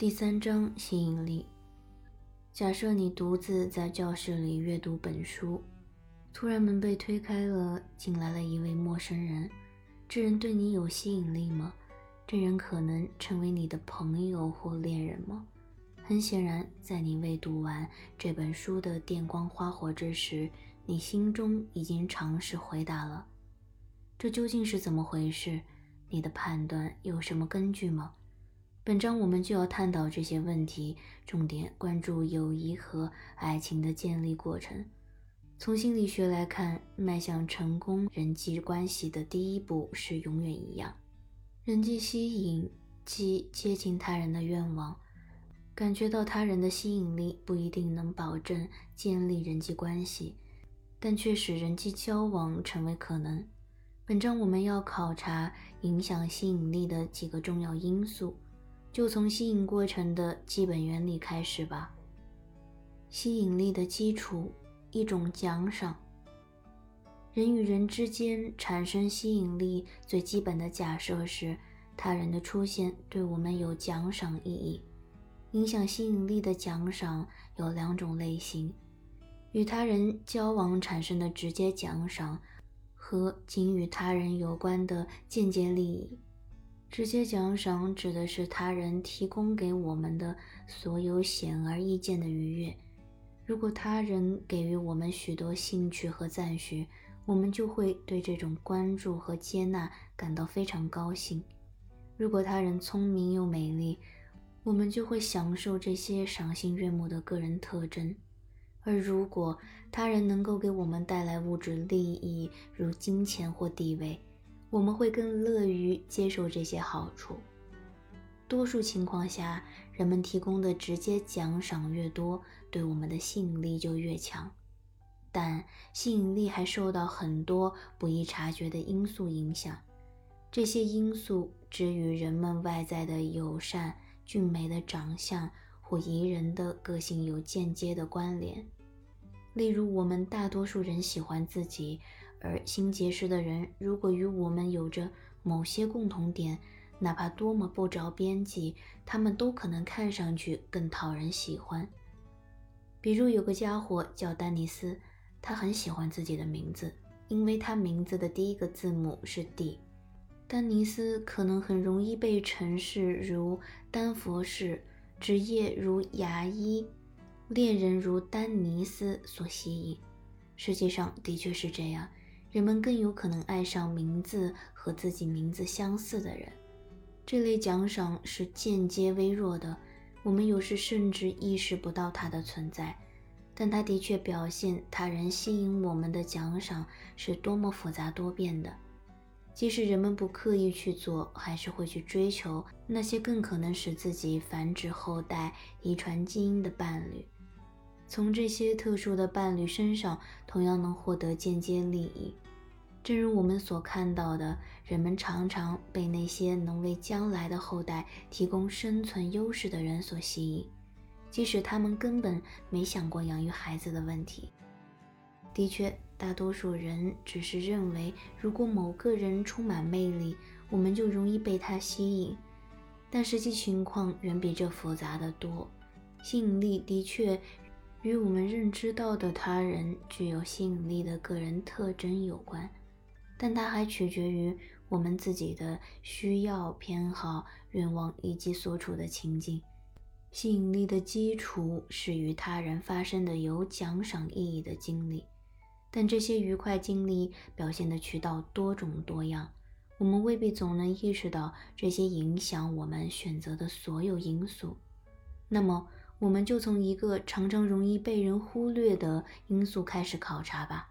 第三章吸引力。假设你独自在教室里阅读本书，突然门被推开了，进来了一位陌生人。这人对你有吸引力吗？这人可能成为你的朋友或恋人吗？很显然，在你未读完这本书的电光花火之时，你心中已经尝试回答了。这究竟是怎么回事？你的判断有什么根据吗？本章我们就要探讨这些问题，重点关注友谊和爱情的建立过程。从心理学来看，迈向成功人际关系的第一步是永远一样。人际吸引即接近他人的愿望，感觉到他人的吸引力不一定能保证建立人际关系，但却使人际交往成为可能。本章我们要考察影响吸引力的几个重要因素。就从吸引过程的基本原理开始吧。吸引力的基础，一种奖赏。人与人之间产生吸引力最基本的假设是，他人的出现对我们有奖赏意义。影响吸引力的奖赏有两种类型：与他人交往产生的直接奖赏，和仅与他人有关的间接利益。直接奖赏指的是他人提供给我们的所有显而易见的愉悦。如果他人给予我们许多兴趣和赞许，我们就会对这种关注和接纳感到非常高兴。如果他人聪明又美丽，我们就会享受这些赏心悦目的个人特征。而如果他人能够给我们带来物质利益，如金钱或地位，我们会更乐于接受这些好处。多数情况下，人们提供的直接奖赏越多，对我们的吸引力就越强。但吸引力还受到很多不易察觉的因素影响，这些因素只与人们外在的友善、俊美的长相或宜人的个性有间接的关联。例如，我们大多数人喜欢自己。而新结识的人，如果与我们有着某些共同点，哪怕多么不着边际，他们都可能看上去更讨人喜欢。比如有个家伙叫丹尼斯，他很喜欢自己的名字，因为他名字的第一个字母是 D。丹尼斯可能很容易被城市如丹佛市、职业如牙医、恋人如丹尼斯所吸引。实际上，的确是这样。人们更有可能爱上名字和自己名字相似的人。这类奖赏是间接微弱的，我们有时甚至意识不到它的存在，但它的确表现他人吸引我们的奖赏是多么复杂多变的。即使人们不刻意去做，还是会去追求那些更可能使自己繁殖后代、遗传基因的伴侣。从这些特殊的伴侣身上，同样能获得间接利益。正如我们所看到的，人们常常被那些能为将来的后代提供生存优势的人所吸引，即使他们根本没想过养育孩子的问题。的确，大多数人只是认为，如果某个人充满魅力，我们就容易被他吸引。但实际情况远比这复杂的多。吸引力的确。与我们认知到的他人具有吸引力的个人特征有关，但它还取决于我们自己的需要、偏好、愿望以及所处的情境。吸引力的基础是与他人发生的有奖赏意义的经历，但这些愉快经历表现的渠道多种多样，我们未必总能意识到这些影响我们选择的所有因素。那么，我们就从一个常常容易被人忽略的因素开始考察吧。